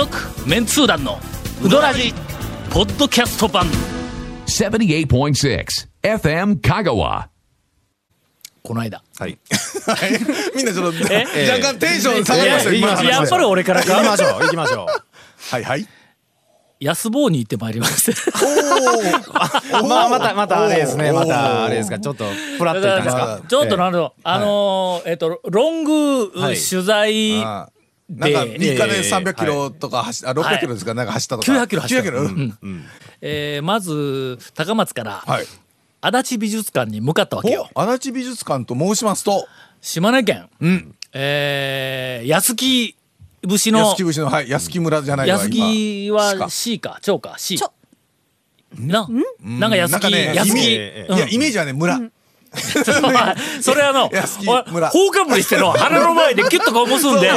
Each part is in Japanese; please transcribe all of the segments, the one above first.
続メンツー団のウドラジポッドキャスト版。78.6 FM Kagawa. この間。はい。みんなちょっと、え？若干テンション下がりましたよ、今の話。やっぱり俺から行きかましょう行きましょはいはい。安坊に行ってまいりましてうまあまたまたあれですねまたあれですか。ちょっとプラッといったんですか。ちょっとなるほど、あのーえっとロングはい。取材、あーなんか3日で300キロとか走、あ600キロですか、なんか走ったとか。900キロ走った。900キロ？うん。えーまず高松からはい。足立美術館に向かったわけよ。お足立美術館と申しますと、島根県、うん。えー安来節の安木節の、はい、安木村じゃないわ安来は今 C か長か C ちょ。な。なんか安来、なんかね安来、イメうん。いや、イメージはね、村。それあの、放課ぶりしての鼻の前でキュッとこう結んで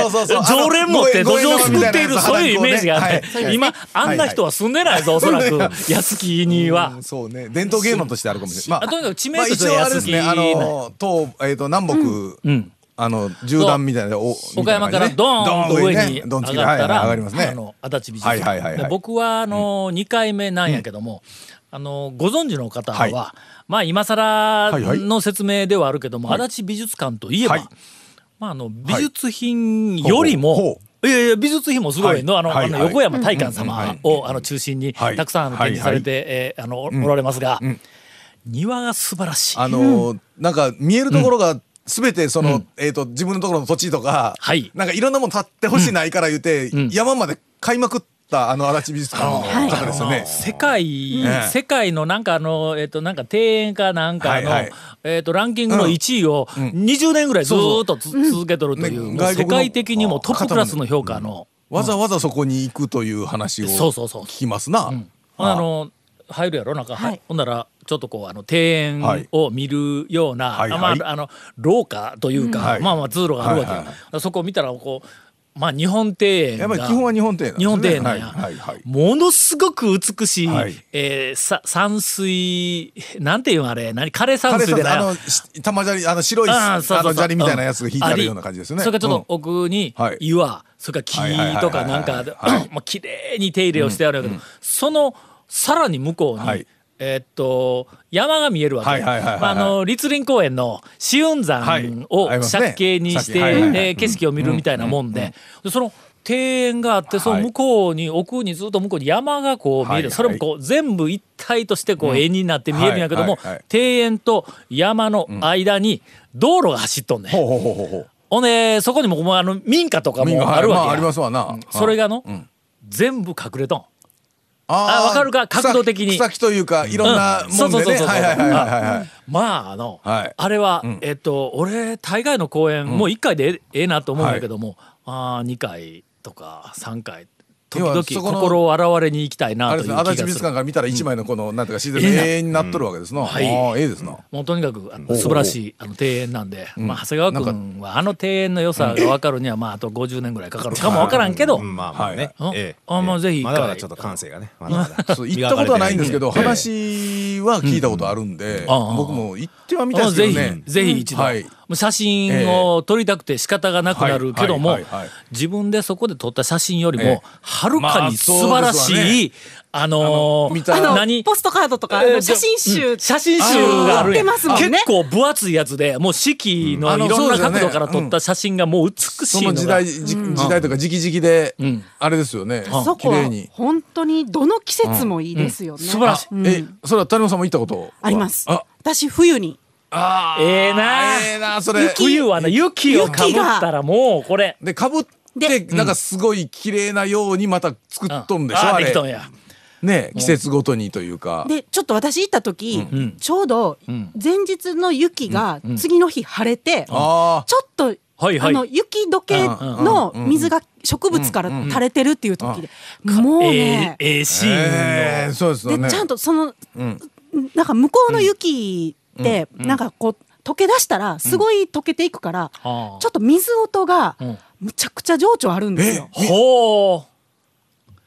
常連持って土壌を救っている、ごそういうイメージがあって。今、あんな人は住んでないぞ、おそらく、安来には。うん。そうね、伝統芸能としてあるかもしれない。まあとにかく知名まあ、度として一応あれですね、あ安来の、東、えっと、南北、うん。あの、縦断みたいな、お岡山からドーンと上に上がったら、はいはい上がりますね。あ。の、足立美術僕は、あの、2回目なんやけども、あの、ご存知の方はい。は、まあ、今更はいはい。の説明ではあるけども、足立美術館といえばはい、まあ、あの、美術品よりもい。やいや、美術品もすごいの、あの、あのはいはい。横山大観様を、あの、中心に、はい。たくさん展示されて、えーあの、おおられますが、庭が素晴らしい。あのーなんか見えるところが全てその、えっ、と自分のところの土地とか、はい。なんかいろんなもの立ってほしないから言って、ん。山まで買いまくったあの足立美術館の方ですよね。世界、ええ。世界のなんかあの、えっ、と、なんか庭園かなんかの、はいはい。えっ、と、ランキングの1位を20年ぐらいずーっとつ続けとるという、ねもう世界的にもトップクラスの評価の、わざわざそこに行くという話をそうそうそう聞きますな。あの、入るやろ？なんか、はい。ほんならちょっとこうあの庭園を見るような、はいはい。あまああの廊下というか、はい。まあまあ通路があるわけよ、はいはい。そこを見たらこうまあ日本庭園がやっぱり基本は日本庭園なんですね。日本庭園なんや、はいはいはい。ものすごく美しい、はい。えーさ山水なんていうのあれ何枯れ山彼水でなあのし玉砂利あの白いあーそうそう砂利みたいなやつが引いてあるような感じですよね。それからちょっと奥にはい。岩、それからはいはいはいはい木とかなんかで、まあ綺麗に手入れをしてあるけど、そのさらに向こうに、はいえーっと山が見えるわけ、ああの栗林公園の紫雲はい。山を借景にして、はいはいはい。えー景色を見るみたいなもんで,、でその庭園があってその向こうに、奥にずっと向こうに山がこう見える、それもこう全部一体としてこう絵になって見えるんやけども、庭園と山の間に道路が走っとんねん。ほうほうほうほうほう。ほんでそこにもあの民家とかもあるわけあありますわな。それがの、ん。全部隠れとんあわかるか？角度的に。草草木というかいろんなうんもんでね。まああの、はい。あれは、えっと俺大概の公演、もう1回でええええなと思うんだけども、ああ2回とか3回時要々はそこの心を洗われに行きたいなあれですね、という気がする。足立美術館から見たら一枚のこの、なんていうか、自然の永遠になっとるわけですな。はい。ええですな。もうとにかくあの素晴らしいあの庭園なんで、まあ、長谷川君はあの庭園の良さが分かるには、まあ、あと50年ぐらいかかるかも分からんけど、うんまあまあね。あまあぜひ一回。まだまだちょっと感性がね 行ったことはないんですけど、話は聞いたことあるんで、ああ。僕も行ってはみたいですぜひ、けどね。ぜひ一度、はい。もう写真を撮りたくて仕方がなくなるけども、自分でそこで撮った写真よりも、ええ。はるかに素晴らしい、まあの何ポストカードとか、写真集、うん写真集があるやん。売ってますもんね。結構分厚いやつでもう四季のいろんな角度から撮った写真がもう美しいのが、その時代、じ時代とか時期時期でん、あれですよね。そこは綺麗に。本当にどの季節もいいですよね。素晴らしい。うん。え、それは谷本さんも行ったことは？あります。あ、。私冬にあーええな。ええな、それ。冬はな雪をかぶったらもうこれ。で、かぶって、なんかすごい綺麗なようにまた作っとんでしょ、ああれ。できとんや。ね、季節ごとにというか。でちょっと私行った時、ん。ちょうど前日の雪が次の日晴れて、あちょっと、はいはい。あの雪解けの水が植物から垂れてるっていう時で、もうえね。え、ええシーンええそうですよね。でちゃんとその、なんか向こうの雪って、なんかこう溶け出したらすごい溶けていくから、ちょっと水音がん。むちゃくちゃ情緒あるんですよ。ほう。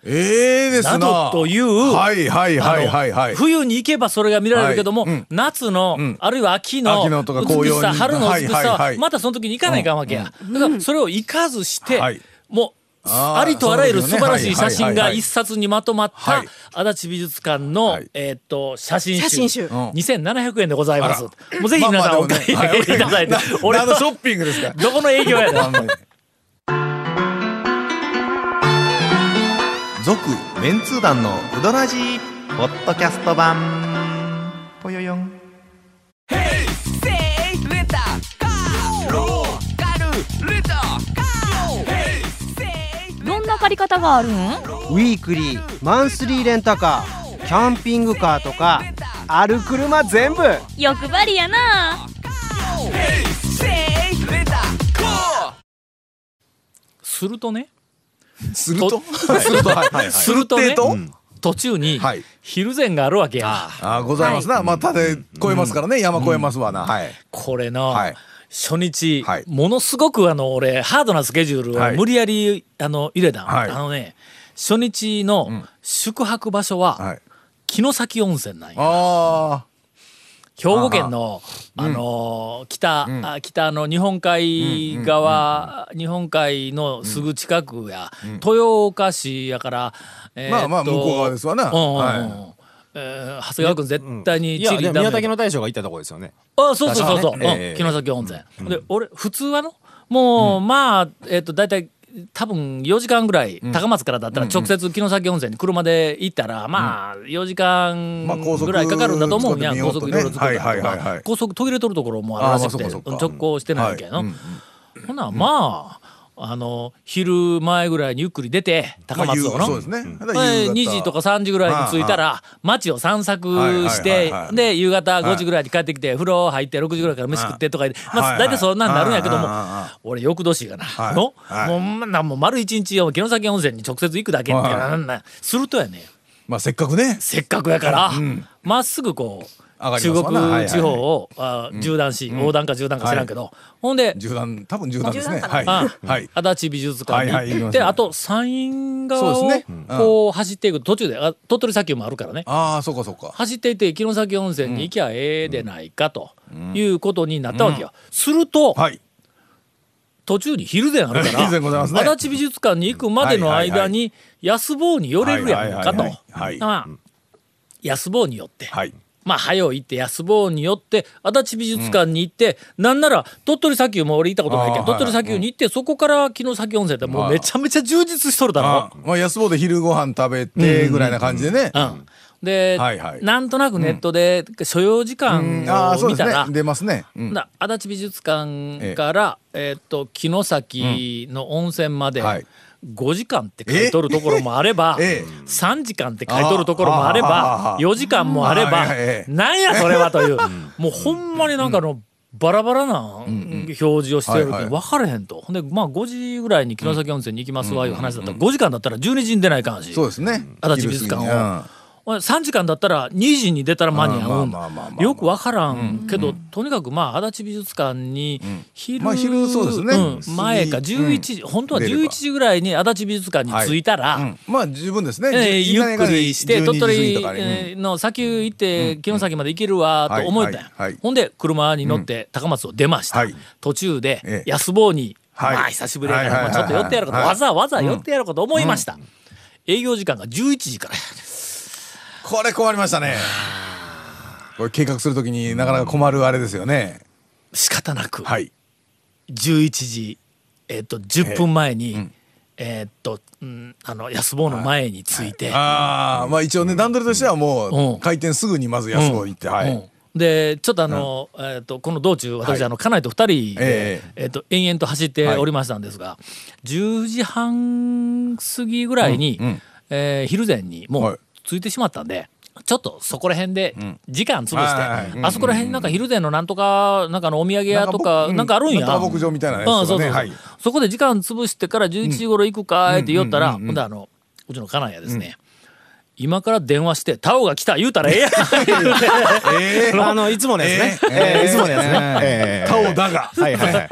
ええですな。などというはいはいはいはいはい。冬に行けばそれが見られるけども、はいうん。夏の、ん。あるいは秋の秋のとか美紅葉に。しさ春の美しさははいはいはい。またその時に行かないかんわけや、だからそれを行かずして、はい。もうありとあらゆる素晴らしい写真が一冊冊にまとまったはい。足立美術館の、はい。えーっと写真集。写真集。ん。2700円でございます。もうぜひ皆さんお買い上げい。ただいて、俺のショッピングですか？どこの営業やね続メンツー団のウドラジーポッドキャスト版。ぽよよん借り方があるん？ウィークリーマンスリーレンタカーキャンピングカーとかある車全部。欲張りやな。するとね。すると？とすると？はいはいするとねと途中にはい。昼前があるわけや、あーございますな。まあたで越えますからね。山越えますわな。はい。これの、はい初日、はい。ものすごくあの俺ハードなスケジュールはい。を無理やり、あの入れたん、はい。あのね初日の宿泊場所は、はい。城崎温泉なんや。あ兵庫県のあのー北、あ北の日本海側、日本海のすぐ近くや、豊岡市やから、えーまあまあ向こう側ですわな。うんうんうん。はいえー長谷川君絶対にいや、地理ダメでも宮崎の大将が行ったとこですよね。あそうそうそうそう、うん。城崎温泉、で俺普通はの？もう、まあえっ、と大体多分4時間ぐらい、高松からだったら直接城崎温泉に車で行ったら、まあ4時間ぐらいかかるんだと思う。んや、高速いろいろ作ったりとか高速途切れとるところもあるらしくて直行してないわけやの、ほなまああの昼前ぐらいにゆっくり出て高松をの、まあ夕そうですね。だからで夕方。2時とか3時ぐらいに着いたら街を散策してはいで夕方5時ぐらいに帰ってきて風呂入って6時ぐらいから飯食ってとか言ってまあはい大体そんなんなるんやけども俺翌年がなはい。のはい。もうなんもう丸一日を城崎温泉に直接行くだけってはいなするとやねまあせっかくね。せっかくやからまっすぐこう中国地方をあ縦断し横断か縦断か知らんけど。ほんで縦断多分縦断ですね。縦はい。足立美術館に。はいはい行ってあと山陰側をこう走っていく途中であ鳥取砂丘もあるからね。ああそうかそうか。走っていて城崎温泉に行きゃええでないかということになったわけよ。するとはい。途中に昼前あるから昼前ございますね。足立美術館に行くまでの間に安坊に寄れるやんかと。安坊に寄って。はいまあ早う行って安坊に寄って足立美術館に行って、なんなら鳥取砂丘も俺行ったことないけど鳥取砂丘に行ってそこから城崎温泉ってもうめちゃめちゃ充実しとるだろ。あ。まあ安坊で昼ご飯食べてぐらいな感じでね。うん、で、はいはい。なんとなくネットで所要時間を見たら、ね。出ますね。うん。だ足立美術館から、えーっと城崎の温泉まではい5時間って書いとるところもあれば、ええ3時間って書いとるところもあればあ4時間もあれば、なんやそれはという。もうほんまになんかあの、バラバラな表示をしてる分かれへんと。ほんでまあ5時ぐらいに城崎温泉に行きますわいう話だったら5時間だったら12時に出ないかんし。そうですね。足立美術館を3時間だったら2時に出たら間に合うよくわからんけど、とにかくまあ足立美術館に昼,、まあ昼そうですね。ん前か過ぎ11時、本当は出れば。11時ぐらいに足立美術館に着いたら、うん。まあ十分ですね。ゆっくりして鳥12時過ぎ取の砂丘行って城崎まで行けるわと思ったほんで車に乗って高松を出ました、はい。途中でええ。安坊に、はい。まあ久しぶりやから、ちょっと寄ってやろうかと、はいわざわざ寄ってやろうかと思いました、営業時間が11時からやこれ困りましたね。これ計画するときになかなか困るあれですよね。仕方なく、はい。11時、えっと10分前に、えっと、うん、あの安坊の前に着いて、ああまあ一応ね段取りとしてはもうん。う開店すぐにまず安坊行ってはうん。いでちょっとあの、えっとこの道中私、あの家内と2人で、ええ。っと延々と走っておりましたんですが、10時半過ぎぐらいに、うん。うん。えー昼前にもはい。う着いてしまったんで。ちょっとそこら辺で時間潰して、あそこら辺になんか昼前のなんとかなんかのお土産屋とかなんかあるんや。なん牧場みたいなやつうん、そうそうそこで時間潰してから11時頃行くかって言ったら、ほんであのうちの家内はですね、今から電話して、タオが来た言うたらええやん えあの、いつものやつね。えーえーいつものやつね。えータオだが。はいはいはいはい。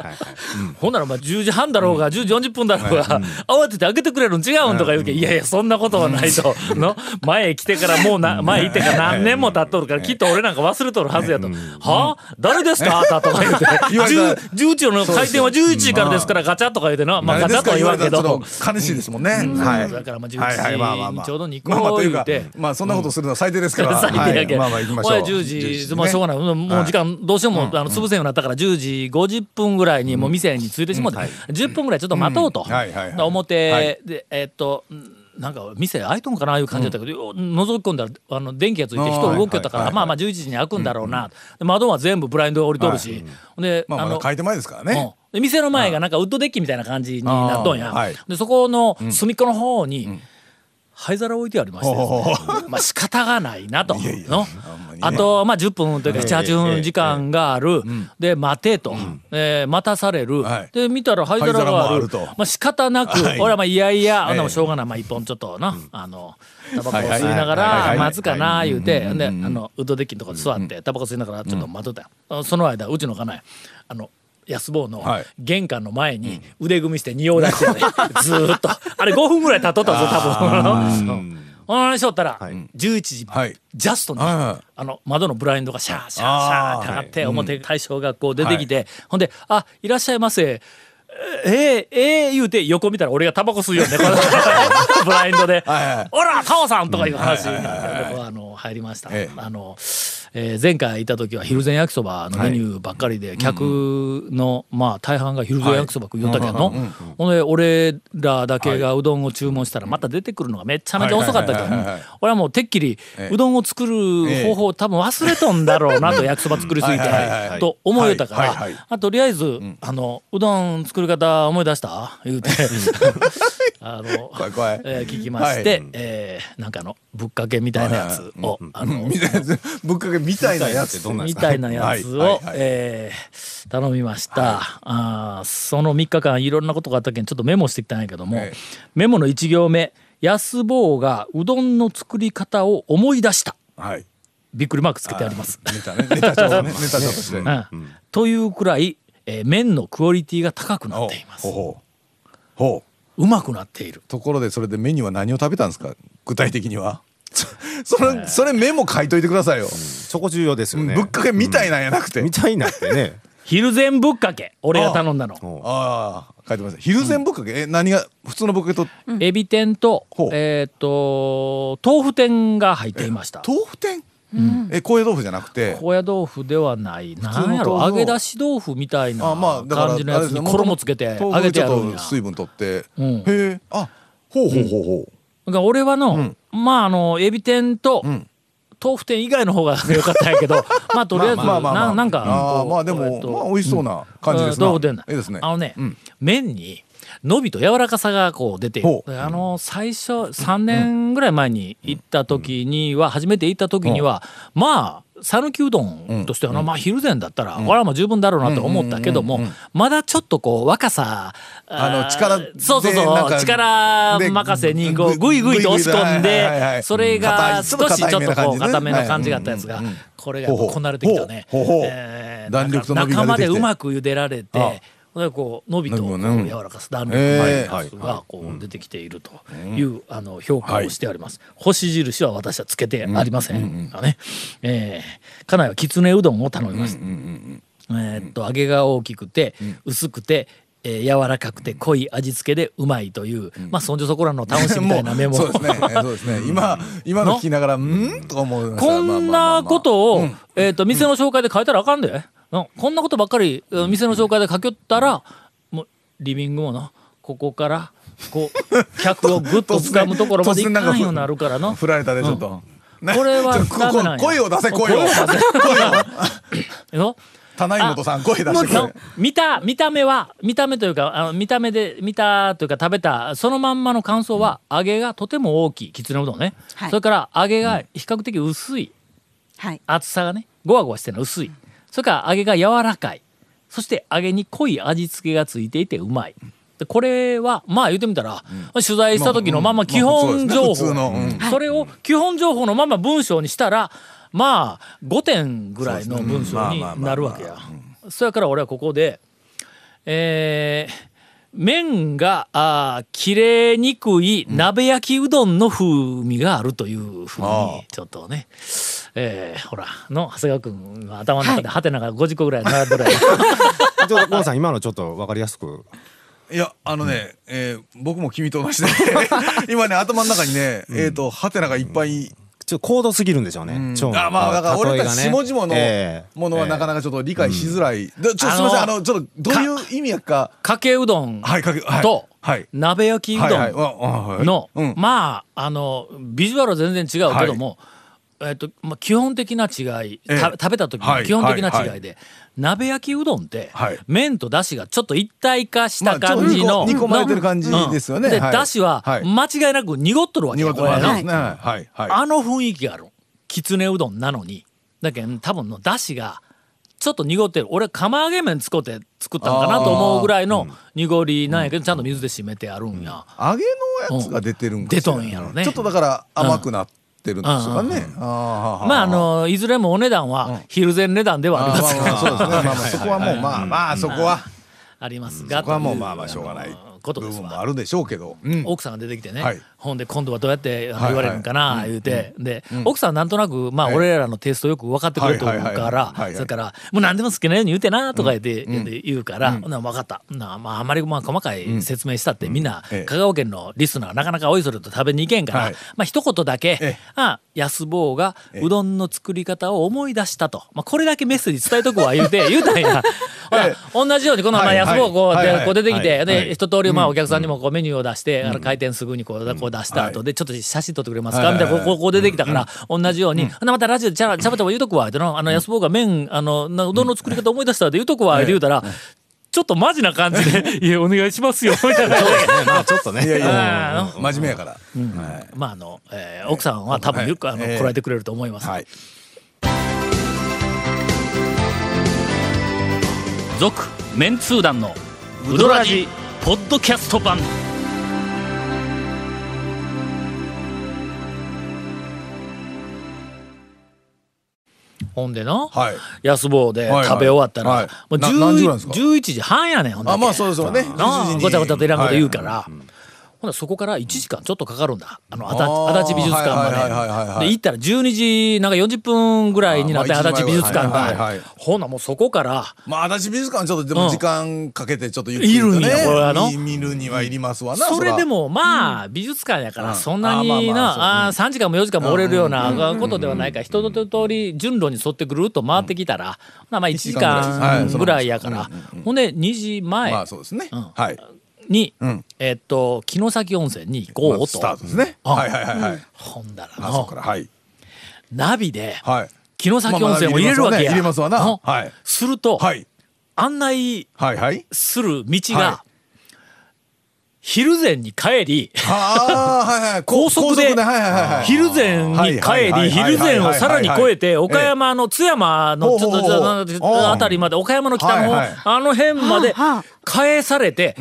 ほんならまあ10時半だろうが、10時40分だろうが、慌てて開けてくれるん違うんとか言うけど、いやいや、そんなことはないと。の？前へ来てからもうな、前行ってから何年も経っとるから、きっと俺なんか忘れとるはずやと。は？あ誰ですか？あたとか言うて。言われた10 11の開店は11時からですからガチャとか言うてな。まあガチャとは言わんけど。悲しいですもんね。はい。だからまあはいはいまあまあ11時ちょうどにまあまあそんなことするのは最低ですから。最低やけん。はいまあまあ行きましょう。俺は10時、まあしょうがない。もう時間どうしても、あの、潰せんようになったから10時50分ぐらいにもう店に着いてしもうて、10分ぐらいちょっと待とうと。表はいで、えっと、なんか店開いとんかないう感じだったけど、よ覗き込んだらあの電気がついて人動きよったから、まあまあ11時に開くんだろうな、で窓は全部ブラインド降りとるし、で、まあまだ開店前ですからね。店の前がなんかウッドデッキみたいな感じになっとんや、でそこの隅っこの方に、灰皿置いてありましてね、まあ仕方がないなと。の？あと、まあ、10分というか7、8分時間がある。で、待てと。えー待たされる。はい。で、見たら灰皿がある。まあ、仕方なく、はい。俺はまあ、いやいや、あんなもしょうがない。まあ、一本ちょっとな、あの、タバコを吸いながらはい待つかな、言うて、で、あの、ウッドデッキのとこで座って、タバコ吸いながらちょっと待っとった。その間、うちの家内、あの、安坊のはい。玄関の前に腕組みして仁王立ちでね、ずーっと、あれ5分ぐらい経っとったぞ、多分。うん。ほんしょったら、11時、はい。ジャストに、あの窓のブラインドがシャーシャー。シャーって上がって、表大将がこう出てきて、ほんで「あいらっしゃいませ」えー、えー、言うて横見たら俺がタバコ吸うよね このブラインドで。はいはい「おらタオさん!」とかいう話あの入りました。ええ。あのえー前回いた時は昼前焼きそばのメニューばっかりで、客の、まあ大半が昼前焼きそば食いよったけどの、ほんで俺らだけがうどんを注文したらまた出てくるのがめっちゃめちゃ遅かったけど俺はもうてっきりうどんを作る方法を多分忘れとんだろうなと 焼きそば作りすぎてと思いたから。あとりあえずあのうどん作り方思い出した？言うて。あのえー聞きましてはい。えーなんかあのぶっかけみたいなやつをあの ぶっかけみたいなやつ。みたいなやつを、はいはいはいえー頼みました、あーその3日間いろんなことがあったけんちょっとメモしてきたんやけども、ええメモの1行目「安坊がうどんの作り方を思い出したはい。」びっくりマークつけてあります。ネタね。ネタ帳ね。ネタ帳として。うんというくらい、えー麺のクオリティが高くなっていますほう。ほう。うまくなっているところでそれでメニューは何を食べたんですか？具体的には。そそれ、それメモ書いといてくださいよ。そこ重要ですよね。ぶっかけみたいなんやなくて。みたいなって ね。昼前ぶっかけ俺が頼んだの。ああ、書いてます。昼前ぶっかけ、え、何が、普通のぶっかけと、エビ天とえっ、と豆腐天が入っていました。豆腐店え、高野豆腐じゃなくて、高野豆腐ではない。通のなんやろ？揚げ出し豆腐みたいな感じのやつに衣つけて揚げてやるんや。豆腐ちょっと水分取って、うん。へえ、あ、ほうほうほうほう。だから俺はの、まああのエビ天と、ん。豆腐店以外の方が良かったんやけど まあとりあえずまあまあまあまあ。ななんかあまあでもえっとまあ美味しそうな感じですな。うん豆腐店だいいですね。あのね、うん。麺に伸びと柔らかさがこう出てあの最初3年ぐらい前に行った時には初めて行った時にはまあ讃岐うどんとしてはな、まあ昼前だったら、これはもう十分だろうなと思ったけども、まだちょっとこう若さあのー力でそうそうそう力任せにこうぐぐいぐいと押し込んでそれが少しちょっとこう固めの感じがあったやつがうんうんうんこれがこなれてきたね。ほうほうほうえー弾力と伸びが出てきて中までうまく茹でられあてでこう伸びとこう柔らかさ弾力がこう出てきているというあの評価をしてあります。星印は私はつけてありません。がね。えー。家内はきつねうどんを頼みました。えーっと揚げが大きくて薄くて、えー柔らかくて濃い味付けでうまいという、まあそんじょそこらの楽しみたいなメモ。そうですね。そうですね。今、今の聞きながら、ん？と思いました。こんなことを、うん。えっ、と、店の紹介で書いたらあかんで。うんこんなことばっかり、うん店の紹介で書きよったら、もう、リビングもな、ここから、こう、客をぐっと掴むところまでいかんようになるからな。振られたで、ちょっと。ねこれは声を出せ、声を。声を出せ声を。よ棚井本さん、声出してくのれ。見た見た目は見た目というかあの見た目で見たというか食べたそのまんまの感想は、揚げがとても大きいきつねうどんね、はいそれから揚げが比較的薄い、はい。厚さがねゴワゴワしてるの薄いそれから揚げが柔らかい。そして揚げに濃い味付けがついていてうまい。でこれはまあ言ってみたら、取材した時のまま基本情報、まあそうですね。普通のうん。それを基本情報のまま文章にしたらまあ5点ぐらいの文章になるわけや。それから俺はここでえー麺があー切れにくい鍋焼きうどんの風味があるというふうにちょっとね、えーほらの長谷川君の頭の中でハテナが50個ぐらい並んでるちょっとゴンさん今のちょっとわかりやすく。いや、あのね、えー僕も君と同じで、今ね、頭の中にね、えっと、ハテナがいっぱい、ちょっと高度すぎるんでしょうね。あまあ、だから俺たち下々のええ。ものはなかなかちょっと理解しづらい。でちょっとすみません、あの、ちょっとどういう意味やか、かけうどん。とはい。鍋焼きうどん。のうん。まああのビジュアルは全然違うけども、えっとまあ、基本的な違い、食べた時はい。の基本的なはい。違いで、鍋焼きうどんって、はい。麺とだしがちょっと一体化した感じの、煮込まれてる感じのですよね。で、はい。だしははい。間違いなく濁っとるわけ濁ってますこれなね。はい。はい。あの雰囲気がある。きつねうどんなのに。だけど多分のだしがちょっと濁ってる。俺釜揚げ麺使って作ったんかなと思うぐらいの濁りなんやけどちゃんと水で締めてあるんや、揚げのやつが出てるんか出とんやろね。ちょっとだから甘くなってるんですかね。まああ、のいずれもお値段は昼前値段ではありますが、あーまあまあそうですね。まあまあそこはもうまあまあそこは。あります。がそこはもうまあまあしょうがない。ことですわ。部分もあるでしょうけど。うん。奥さんが出てきてね、はいほんで今度はどうやって言われるんかな言うて、で、奥さんなんとなくまあええ俺らのテイストよく分かってくれとるかはいはいはいらそれから「もう何でも好きなように言うてな」とか言って、で言うから「ほな分かった。なまああんまりまあ細かい説明したって、みんなええ。香川県のリスナーなかなかおいそれと食べに行けんから、はい。まあ一言だけ、ええ。あ安坊がうどんの作り方を思い出したと、まあ、これだけメッセージ伝えとくわ言うて 言うたんや。同じようにこの安坊こう出てきて、はいで一通りまあお客さんにもこうメニューを出して、あの開店すぐにこうこう出した後でちょっと写真撮ってくれますか、みたいなこうこ出てきたから、同じように、ほなまたラジオでちゃらしゃべっても言うとくわ。ってのあの安坊が麺あのなうどんの作り方思い出したって言うとくわ。って言うたら、ちょっとマジな感じで「いやお願いしますよ」みたいな。まあちょっとね。いやいや。あ真面目やから。はい。まああの、えー奥さんは多分よくあの、ええこらえてくれると思います。はい。続メンツー団のウドラジポッドキャスト版ほんでの、はい。安坊ではいはい。食べ終わったら、はい。もうな何時ぐらいですか？11時半やねんほんだけあまあそうですよね。なあ11時に。ごちゃごちゃといらんこと言うから、ほんならそこから1時間ちょっとかかるんだ。あの足立美術館まで。で行ったら12時なんか40分ぐらいになってまあ足立美術館が。はいほんならもうそこから。まあ足立美術館ちょっとでうん。も時間かけてちょっとゆっくりとねいるんや。これ見見るにはいりますわな。ら。それでもまあ美術館やからそんなになあ3時間も4時間も折れるようなことではないか。ら一通り順路に沿ってぐるっと回ってきたらまあまあ1時間ぐらい。やから。ほんで2時まあ前そうですね。ん。はい。にうん。えっと城崎温泉に行こうと。まあスタートですね。うん。はいはいはいはい。ほんだらのからはい。ナビではい。城崎温泉を入れるわけや。入れますわな。うん。はい。するとはい。案内。する道はが昼前に帰りああはいはい。こ高速で。昼前に帰り昼前をさらに越えて岡山の津山のちょっとあたりまで岡山の北のあの辺まで返されて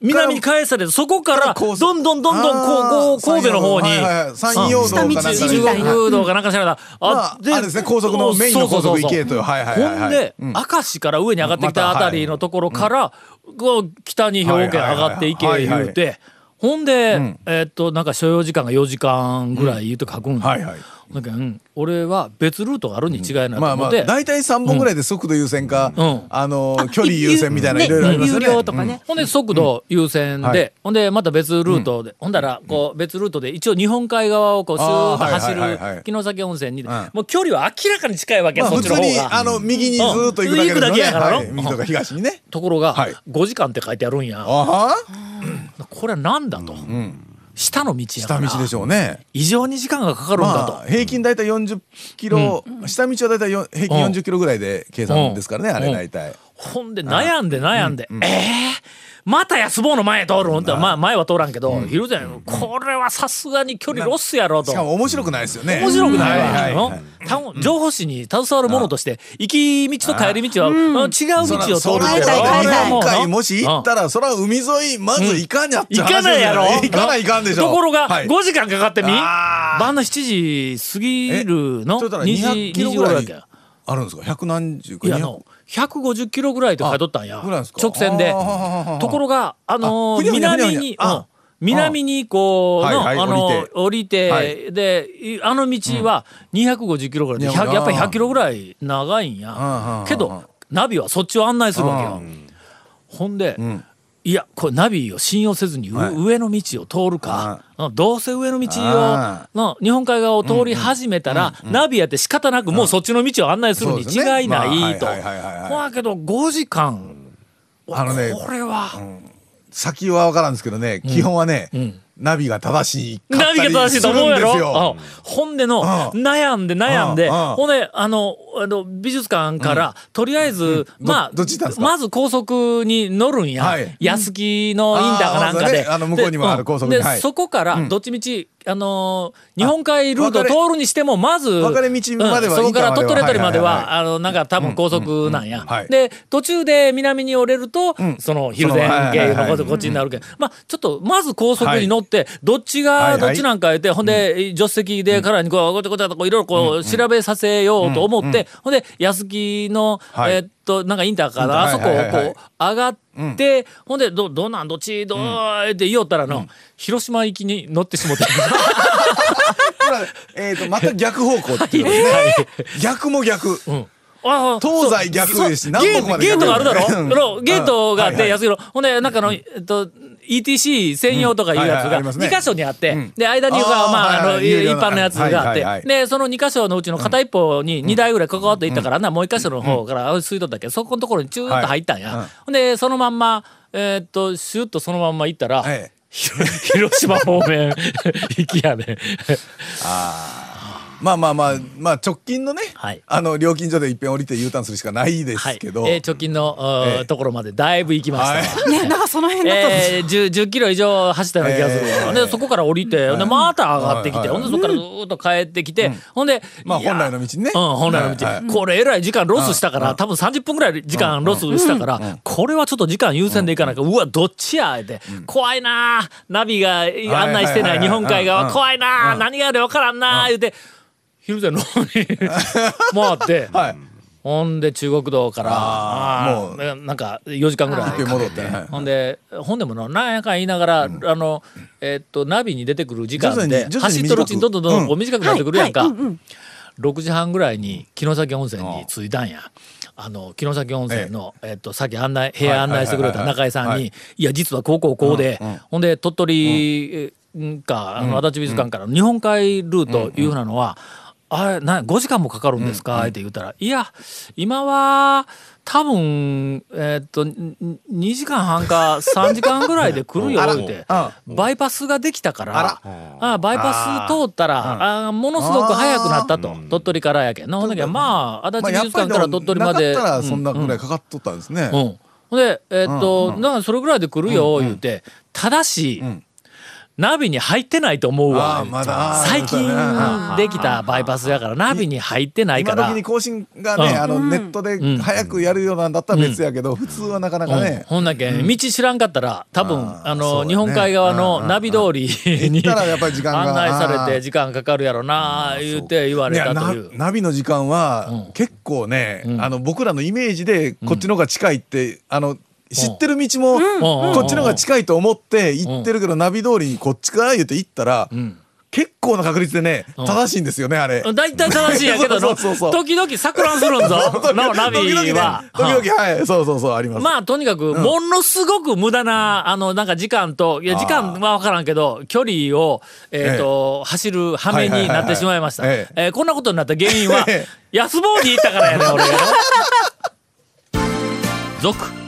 南に返されてそこからどんどんどんどんこうこう神戸の方に山陽道中国道かなんかしらだまああれですね高速のメインの高速行けとそうそう。そうそう。はいはいはいはい。ほんでうん。明石から上に上がってきたあたりのところからこう北に兵庫県上がっていけ言うて。ほんでん。えーっとなんか所要時間が4時間ぐらい言うて書くんよ。はいはいだけん俺は別ルートがあるに違いないとまあまあ思って大体3本ぐらいで速度優先かうん。あの距離優先みたいないねろいろありますよね。有料とかね。ほんで速度優先はい。で、ほんでまた別ルートで、ほんだらこう別ルートで一応日本海側をこうスーッと走る城崎温泉に、んもう距離は明らかに近いわけ、まあそっ普通にちの方が。あの右にずーっと行くだけですうん行くだけやから。のはい。右とか東にね。ところが、はい。5時間って書いてあるんや。あは。これはなんだと。下の道やから。下道でしょうね。異常に時間がかかるんだと。まあ平均大体40キロ下道は大体よ平均40キロぐらいで計算ですからねあれ大体。ほんで悩んで悩んで、ええまた安坊の前通るんって、まあ。前は通らんけど、昼前、これはさすがに距離ロスやろと。し。かも面白くないですよね。面白くないわ。はいはいはい。た情報誌に携わるものとして、行き道と帰り道は、うん。違う道を通る今回もし行ったら、そら海沿い、まず行かにゃっちゃ行かないやろ。行かないかんでしょ。ところが、はい。5時間かかってみ晩の7時過ぎるの？えちょっと2時、200キロ2時ぐらい頃だっけ？あるんですか？百何十か？いや、あの、150キロぐらいと書いとったんや。直線で。ところが、あの南に、南にこう、の、あの降りて。で、いあの道は250キロぐらいで、100やっぱり100キロぐらい長いんや。うん。けど、ナビはそっちを案内するわけよ。ほんで、いや、これナビを信用せずに、うはい。上の道を通るか、うんどうせ上の道をあの日本海側を通り始めたら、ナビやって仕方なくもうそっちの道を案内するに違いないと。まあはいはいはいはいはい。ほやけど5時間、あのねこれは、先は分からんですけどね、基本はね、ナビが正しいナビりが正しいと思うやろ、うんほんでの、うん。悩んで悩んで、ほんであのあの美術館から、とりあえず、まあまず高速に乗るんや、はい。安木のインターかなんかで、あの向こうにもある高速に。で,そこからどっちみち、あのー日本海ルートを通るにしてもまずそこから鳥取あたりまでは、はいはいあのなんか多分高速なんや、うんはい。で途中で南に折れると、その昼前経由のことこっちになるけど、まあちょっとまず高速に乗って、どっちがどっちなんか言って、ほんで助手席でからにこうごちゃごちゃとこういろいろこう調べさせようと思って、ほんで安木の、はいえーっとなんかインターかな、あそこをこう上がって、ほんでどどうなんどっちどうって言おったらの、広島行きに乗ってしもて。えっとまた逆方向っていうね、逆も逆、ああ東西逆ですし南北までゲートがあるだろ？ゲートがあって安広ほんでなんかの、えっと ETC 専用とかいうやつがありますね。2箇所にあって、ん。で間にまああの一般のやつがあってでその2箇所のうちの片一方に2台ぐらい関わっていったからなもう1箇所の方から吸い取ったけ？どそこのところにチューッと入ったんや。ほんでそのまんまえーっとシュッとそのまんま行ったら 広島方面 行きやねまあまあまあまあ直近のね、はい。あの料金所でいっぺん降りて U ターンするしかないではいすけど、えー直近のええところまでだいぶ行きました。わはい。ね、なんかその辺だと、えー、10, 10キロ以上走ったような気がするわ、えーでそこから降りて、でまた上がってきて、はいはいほんでそこからずーっと帰ってきて、ほんで、いやまあ本来の道にね。うん、本来の道、はいはい。これえらい時間ロスしたから、多分30分ぐらい時間ロスしたから、これはちょっと時間優先でいかないか、うわどっちやって、怖いなあナビが案内してない日本海側、うん。怖いなあ何があるか分からんなあ言うて昼前の方に 回って、はい。ほんで中国道からあーあーなんか4時間ぐらい一遍戻ってはいほんでほんでもななんやかん言いながら、あのえっとナビに出てくる時間で走っとるうちにどんどんどんどん短くなってくるやんか、はいはいうんうん。6時半ぐらいに城崎温泉に着いたんや。あの城崎温泉の、えっとさっき案内部屋案内してくれた中井さんにはい。はい「いや実はこうこうこうで、ほんで鳥取えか、あの足立美術館からの日本海ルートいうふうなのは、あれな5時間もかかるんですか?」って言ったら「いや今は多分えっとん2時間半か 3時間ぐらいで来るよ」って。バイパスができたからあバイパス通ったらあものすごく早くなったと。鳥取からやけんのほんだけどまあ足立美術館から鳥取まで。なかったらそんなうぐらいかかっとったんですね、うん。ほんで、えーっと、だからそれぐらいで来るよ、言うて、ただし、ナビに入ってないと思うわ。まだ最近うん。できたバイパスやから、ナビに入ってないから。今時に更新がね、うん。あのネットで早くやるようなんだったら別やけど、普通はなかなかうん。ね、ほんだけ、道知らんかったら、多分、あの、ね。日本海側のナビ通りに行ったらやっぱり時間が 案内されて時間かかるやろな、言うて言われたという。ナビの時間は結構ね、あの僕らのイメージでこっちの方が近いって、あの知ってる道もこっちの方が近いと思って行ってるけど、ナビ通りにこっちか言って行ったら、結構な確率でね正しいんですよねあれ。大体正しいんやけどそうの、そうそう。時々錯乱するんぞ、のナビ時々ね。は。時々はい。そうそうそうあります。まあとにかくものすごく無駄なあのなんか時間といや時間は分からんけど距離をえっと走る羽目になってしまいました。えーこんなことになった原因はえ安坊に行ったからやね俺。が。続